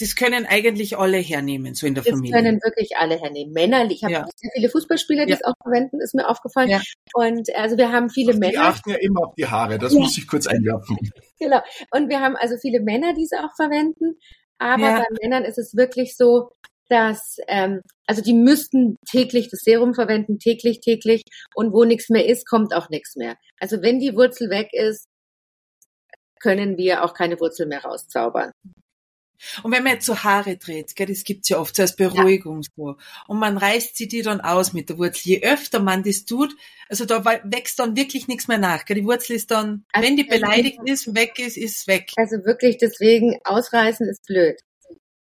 D: das können eigentlich alle hernehmen, so in der
A: das
D: Familie.
A: Das können wirklich alle hernehmen. Männer, ich habe ja. sehr viele Fußballspieler, die ja. es auch verwenden, ist mir aufgefallen. Ja. Und also wir haben viele
B: Ach,
A: Männer.
B: Die achten ja immer auf die Haare, das muss ich kurz einwerfen.
A: Genau. Und wir haben also viele Männer, die es auch verwenden. Aber bei Männern ist es wirklich so, dass ähm, also die müssten täglich das Serum verwenden, täglich, täglich und wo nichts mehr ist, kommt auch nichts mehr. Also wenn die Wurzel weg ist, können wir auch keine Wurzel mehr rauszaubern.
D: Und wenn man jetzt so Haare dreht, gell, das gibt's ja oft so als Beruhigung ja. so. Und man reißt sie die dann aus mit der Wurzel. Je öfter man das tut, also da wächst dann wirklich nichts mehr nach. Gell. Die Wurzel ist dann, also wenn die beleidigt ist, weg ist, ist weg.
A: Also wirklich deswegen ausreißen ist blöd.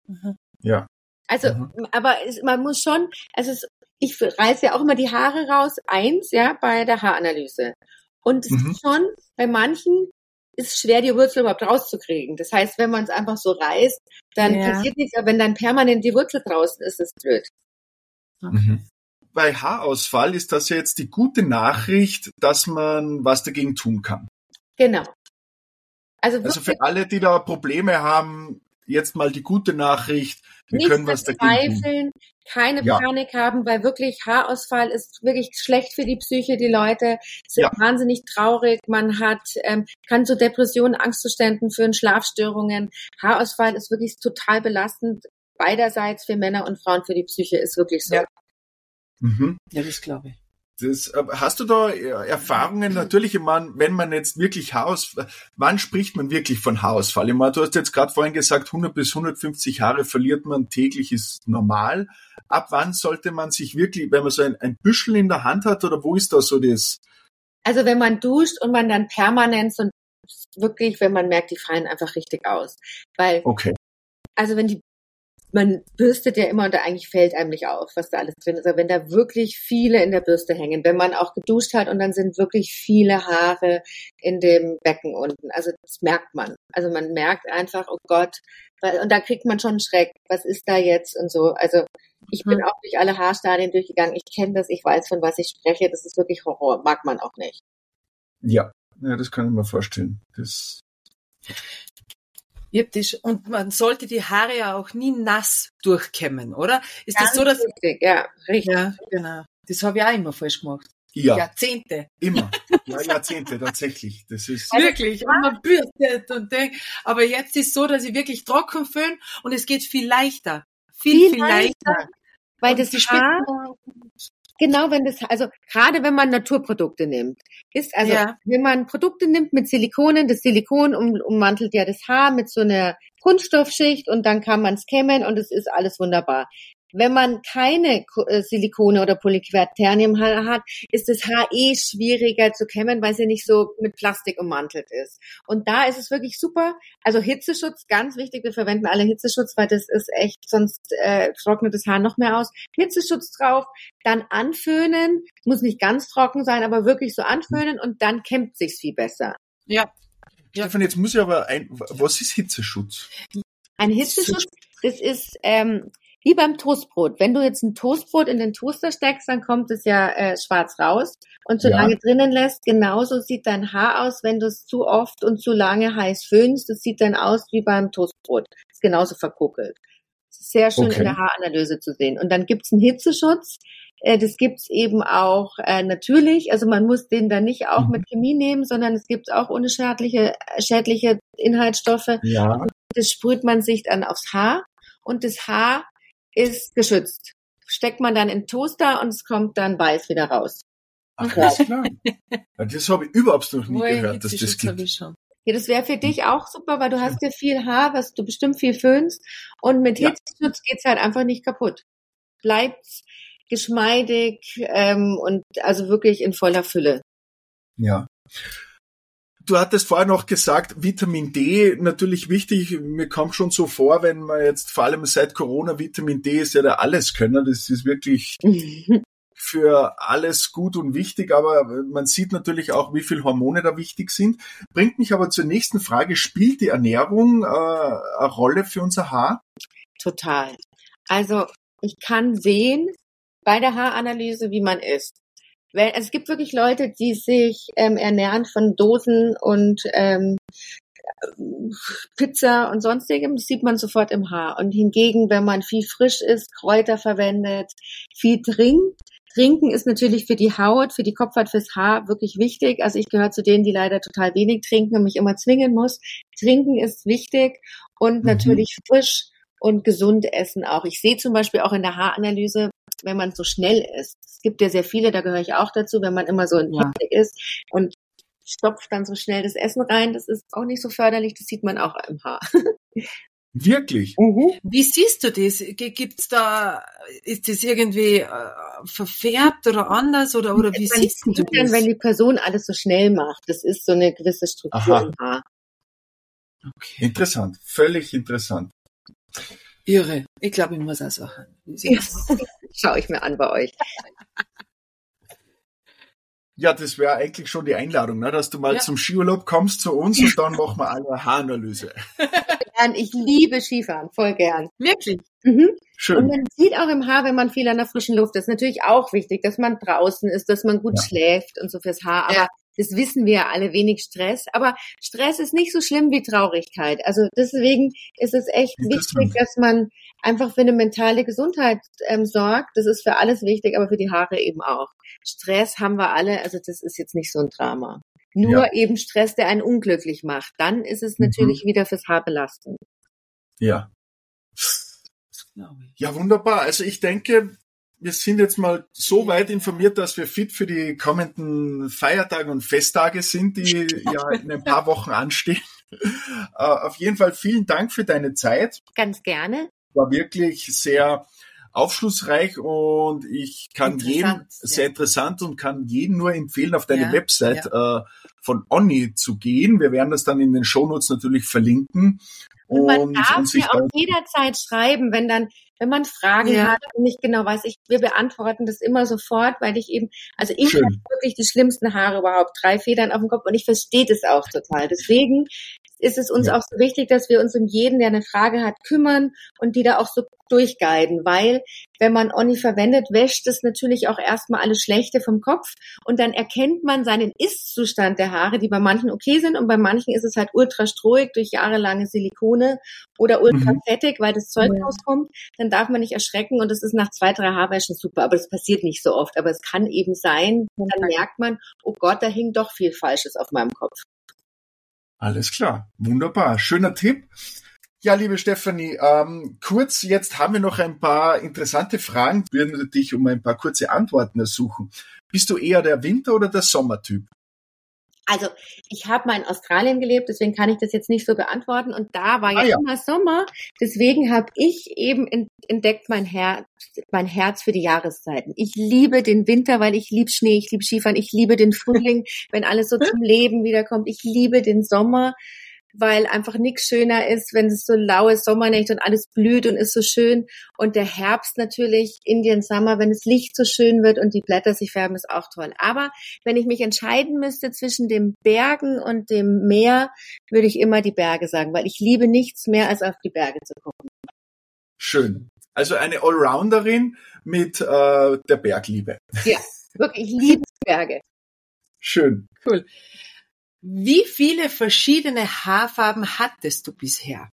B: Mhm. Ja.
A: Also, mhm. aber es, man muss schon, also es, ich reiße ja auch immer die Haare raus, eins, ja, bei der Haaranalyse. Und es mhm. ist schon, bei manchen ist es schwer, die Wurzel überhaupt rauszukriegen. Das heißt, wenn man es einfach so reißt, dann ja. passiert nichts, aber wenn dann permanent die Wurzel draußen ist, ist es blöd.
B: Mhm. Bei Haarausfall ist das ja jetzt die gute Nachricht, dass man was dagegen tun kann.
A: Genau.
B: Also, also für alle, die da Probleme haben, jetzt mal die gute Nachricht, wir Nichts können was dagegen tun.
A: Keine ja. Panik haben, weil wirklich Haarausfall ist wirklich schlecht für die Psyche. Die Leute sind ja. wahnsinnig traurig. Man hat ähm, kann zu Depressionen, Angstzuständen führen, Schlafstörungen. Haarausfall ist wirklich total belastend beiderseits für Männer und Frauen für die Psyche ist wirklich so.
D: Ja, mhm. ja das glaube ich.
B: Das, äh, hast du da äh, Erfahrungen? Natürlich, ich meine, wenn man jetzt wirklich Haus, wann spricht man wirklich von Haarausfall? Ich meine, du hast jetzt gerade vorhin gesagt, 100 bis 150 Haare verliert man täglich, ist normal. Ab wann sollte man sich wirklich, wenn man so ein, ein Büschel in der Hand hat, oder wo ist da so das?
A: Also wenn man duscht und man dann permanent so wirklich, wenn man merkt, die fallen einfach richtig aus. Weil,
B: okay.
A: also wenn die man bürstet ja immer und da eigentlich fällt einem nicht auf, was da alles drin ist. Aber wenn da wirklich viele in der Bürste hängen, wenn man auch geduscht hat und dann sind wirklich viele Haare in dem Becken unten. Also das merkt man. Also man merkt einfach, oh Gott, und da kriegt man schon Schreck. Was ist da jetzt und so. Also ich bin mhm. auch durch alle Haarstadien durchgegangen. Ich kenne das, ich weiß, von was ich spreche. Das ist wirklich Horror. Mag man auch nicht.
B: Ja, ja, das kann ich mir vorstellen. Das
D: und man sollte die Haare ja auch nie nass durchkämmen, oder? Ist Ganz das so, dass
A: richtig, ja, richtig. Ja,
D: genau. Das habe ich auch immer falsch gemacht.
B: Ja.
D: Jahrzehnte.
B: Immer. Ja, Jahrzehnte, tatsächlich. Das ist
D: wirklich. Und man bürstet und denkt, aber jetzt ist so, dass ich wirklich trocken föhn und es geht viel leichter. Viel, viel, viel leichter. leichter.
A: Weil das Haar, genau, wenn das, also gerade wenn man Naturprodukte nimmt, ist also, ja. wenn man Produkte nimmt mit Silikonen, das Silikon um, ummantelt ja das Haar mit so einer Kunststoffschicht und dann kann man es kämmen und es ist alles wunderbar. Wenn man keine äh, Silikone oder Polyquaternium hat, ist das Haar eh schwieriger zu kämmen, weil sie nicht so mit Plastik ummantelt ist. Und da ist es wirklich super. Also Hitzeschutz, ganz wichtig. Wir verwenden alle Hitzeschutz, weil das ist echt, sonst äh, trocknet das Haar noch mehr aus. Hitzeschutz drauf, dann anföhnen. Muss nicht ganz trocken sein, aber wirklich so anföhnen und dann kämmt sich's viel besser.
D: Ja.
B: ja. Stefan, jetzt muss ich aber ein, was ist Hitzeschutz?
A: Ein Hitzeschutz, das ist ähm, wie beim Toastbrot. Wenn du jetzt ein Toastbrot in den Toaster steckst, dann kommt es ja äh, schwarz raus und zu ja. lange drinnen lässt. Genauso sieht dein Haar aus, wenn du es zu oft und zu lange heiß föhnst. Das sieht dann aus wie beim Toastbrot. Ist genauso verkokelt. Sehr schön okay. in der Haaranalyse zu sehen. Und dann gibt's einen Hitzeschutz. Äh, das gibt's eben auch äh, natürlich. Also man muss den dann nicht auch mhm. mit Chemie nehmen, sondern es gibt auch ohne schädliche, schädliche Inhaltsstoffe.
B: Ja.
A: Das sprüht man sich dann aufs Haar und das Haar ist geschützt. Steckt man dann in Toaster und es kommt dann weiß wieder raus.
B: Ach, alles klar. das habe ich überhaupt noch nie Woher gehört, dass das gibt.
A: Ja, das wäre für dich auch super, weil du hast ja viel Haar, was du bestimmt viel föhnst. Und mit ja. Hitzeschutz geht's halt einfach nicht kaputt. Bleibt geschmeidig ähm, und also wirklich in voller Fülle.
B: Ja. Du hattest vorher noch gesagt, Vitamin D natürlich wichtig. Mir kommt schon so vor, wenn man jetzt vor allem seit Corona Vitamin D ist ja der Alleskönner. Das ist wirklich für alles gut und wichtig, aber man sieht natürlich auch, wie viel Hormone da wichtig sind. Bringt mich aber zur nächsten Frage. Spielt die Ernährung äh, eine Rolle für unser Haar?
A: Total. Also ich kann sehen bei der Haaranalyse, wie man isst. Weil es gibt wirklich Leute, die sich ähm, ernähren von Dosen und ähm, Pizza und sonstigem, das sieht man sofort im Haar. Und hingegen, wenn man viel frisch ist, Kräuter verwendet, viel trinkt, Trinken ist natürlich für die Haut, für die Kopfhaut, fürs Haar wirklich wichtig. Also ich gehöre zu denen, die leider total wenig trinken und mich immer zwingen muss. Trinken ist wichtig und mhm. natürlich frisch und gesund essen auch. Ich sehe zum Beispiel auch in der Haaranalyse, wenn man so schnell ist. Es gibt ja sehr viele, da gehöre ich auch dazu, wenn man immer so in ja. ist und stopft dann so schnell das Essen rein. Das ist auch nicht so förderlich, das sieht man auch im Haar.
B: Wirklich?
D: Mhm. Wie siehst du das? Gibt's da, ist das irgendwie äh, verfärbt oder anders oder, oder wie man siehst du das?
A: Dann, wenn die Person alles so schnell macht, das ist so eine gewisse Struktur Aha. im Haar.
B: Okay. Interessant, völlig interessant.
D: Irre. Ich glaube, ich muss auch sagen.
A: Schau ich mir an bei euch.
B: Ja, das wäre eigentlich schon die Einladung, ne? dass du mal ja. zum Skiurlaub kommst zu uns und dann machen wir eine Haaranalyse.
A: Ich liebe Skifahren, voll gern.
D: Wirklich?
A: Mhm. Schön. Und man sieht auch im Haar, wenn man viel an der frischen Luft ist, natürlich auch wichtig, dass man draußen ist, dass man gut ja. schläft und so fürs Haar. Aber ja. Das wissen wir ja alle, wenig Stress. Aber Stress ist nicht so schlimm wie Traurigkeit. Also deswegen ist es echt wichtig, dass man einfach für eine mentale Gesundheit ähm, sorgt. Das ist für alles wichtig, aber für die Haare eben auch. Stress haben wir alle, also das ist jetzt nicht so ein Drama. Nur ja. eben Stress, der einen unglücklich macht. Dann ist es natürlich mhm. wieder fürs Haar belastend.
B: Ja. Ja, wunderbar. Also ich denke, wir sind jetzt mal so weit informiert, dass wir fit für die kommenden Feiertage und Festtage sind, die ja in ein paar Wochen anstehen. Uh, auf jeden Fall vielen Dank für deine Zeit.
A: Ganz gerne.
B: War wirklich sehr aufschlussreich und ich kann jedem sehr interessant und kann jedem nur empfehlen, auf deine ja, Website ja. Äh, von Onni zu gehen. Wir werden das dann in den Shownotes natürlich verlinken.
A: Und, man darf und mir auch jederzeit schreiben, wenn dann, wenn man Fragen ja. hat und nicht genau weiß, ich, wir beantworten das immer sofort, weil ich eben, also ich habe wirklich die schlimmsten Haare überhaupt, drei Federn auf dem Kopf und ich verstehe das auch total. Deswegen ist es uns ja. auch so wichtig, dass wir uns um jeden, der eine Frage hat, kümmern und die da auch so durchguiden, weil wenn man Oni verwendet, wäscht es natürlich auch erstmal alles Schlechte vom Kopf und dann erkennt man seinen Ist-Zustand der Haare, die bei manchen okay sind und bei manchen ist es halt ultra strohig durch jahrelange Silikone oder ultra mhm. fettig, weil das Zeug ja. rauskommt, dann darf man nicht erschrecken und es ist nach zwei, drei Haarwäschen super, aber das passiert nicht so oft, aber es kann eben sein, dann merkt man, oh Gott, da hing doch viel Falsches auf meinem Kopf.
B: Alles klar, wunderbar, schöner Tipp. Ja, liebe Stefanie, ähm, kurz, jetzt haben wir noch ein paar interessante Fragen, wir würden dich um ein paar kurze Antworten ersuchen. Bist du eher der Winter- oder der Sommertyp?
A: Also ich habe mal in Australien gelebt, deswegen kann ich das jetzt nicht so beantworten. Und da war ja, ah, ja. immer Sommer. Deswegen habe ich eben entdeckt mein Herz, mein Herz für die Jahreszeiten. Ich liebe den Winter, weil ich liebe Schnee, ich liebe Skifahren, ich liebe den Frühling, wenn alles so zum Leben wiederkommt. Ich liebe den Sommer, weil einfach nichts schöner ist, wenn es so laues Sommernächte und alles blüht und ist so schön. Und der Herbst natürlich, Indian Summer, wenn das Licht so schön wird und die Blätter sich färben, ist auch toll. Aber wenn ich mich entscheiden müsste zwischen den Bergen und dem Meer, würde ich immer die Berge sagen, weil ich liebe nichts mehr, als auf die Berge zu gucken.
B: Schön. Also eine Allrounderin mit äh, der Bergliebe.
A: Ja, wirklich, ich liebe Berge.
B: Schön.
D: Cool. Wie viele verschiedene Haarfarben hattest du bisher?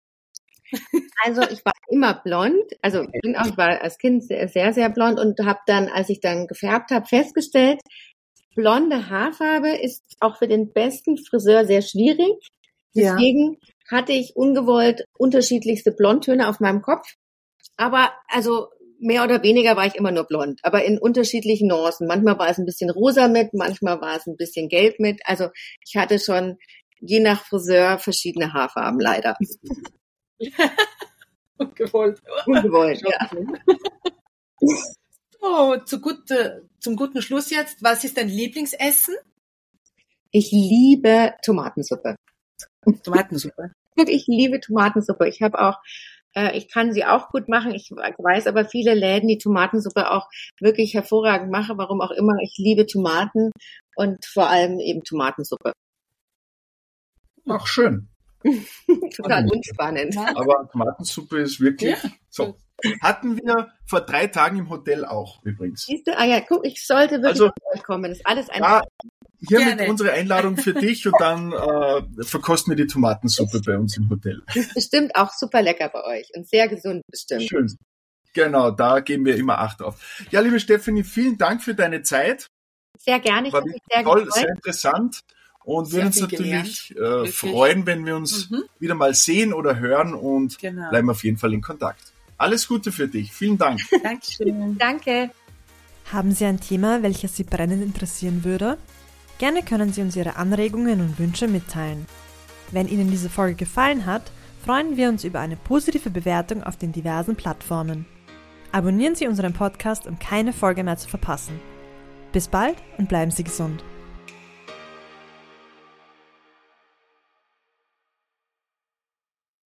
A: Also ich war immer blond, also ich bin auch, ich war als Kind sehr, sehr, sehr blond und habe dann, als ich dann gefärbt habe, festgestellt, blonde Haarfarbe ist auch für den besten Friseur sehr schwierig. Deswegen ja. hatte ich ungewollt unterschiedlichste Blondtöne auf meinem Kopf. Aber also mehr oder weniger war ich immer nur blond, aber in unterschiedlichen Nuancen. Manchmal war es ein bisschen rosa mit, manchmal war es ein bisschen gelb mit. Also ich hatte schon je nach Friseur verschiedene Haarfarben, leider.
D: Ungewollt.
A: Ungewollt, ja.
D: Oh, zu gut, äh, zum guten Schluss jetzt. Was ist dein Lieblingsessen?
A: Ich liebe Tomatensuppe.
D: Tomatensuppe.
A: Ich liebe Tomatensuppe. Ich habe auch ich kann sie auch gut machen. Ich weiß aber viele Läden, die Tomatensuppe auch wirklich hervorragend machen. Warum auch immer. Ich liebe Tomaten und vor allem eben Tomatensuppe.
B: Ach, schön.
A: Total unspannend.
B: Aber Tomatensuppe ist wirklich ja. so. Hatten wir vor drei Tagen im Hotel auch übrigens.
A: Siehst du? Ah ja, guck, ich sollte wirklich also, euch kommen. Das ist alles ein. Ja,
B: hiermit Gerne. unsere Einladung für dich und dann äh, verkosten wir die Tomatensuppe bei uns im Hotel.
A: Das ist bestimmt auch super lecker bei euch und sehr gesund bestimmt.
B: Schön. Genau, da geben wir immer Acht auf. Ja, liebe Stephanie, vielen Dank für deine Zeit.
A: Sehr gerne. Ich
B: War mich sehr toll, gefreut. sehr interessant. Und wir uns natürlich äh, freuen, wenn wir uns mhm. wieder mal sehen oder hören und genau. bleiben auf jeden Fall in Kontakt. Alles Gute für dich. Vielen Dank.
A: Dankeschön. Danke.
C: Haben Sie ein Thema, welches Sie brennend interessieren würde? Gerne können Sie uns Ihre Anregungen und Wünsche mitteilen. Wenn Ihnen diese Folge gefallen hat, freuen wir uns über eine positive Bewertung auf den diversen Plattformen. Abonnieren Sie unseren Podcast, um keine Folge mehr zu verpassen. Bis bald und bleiben Sie gesund.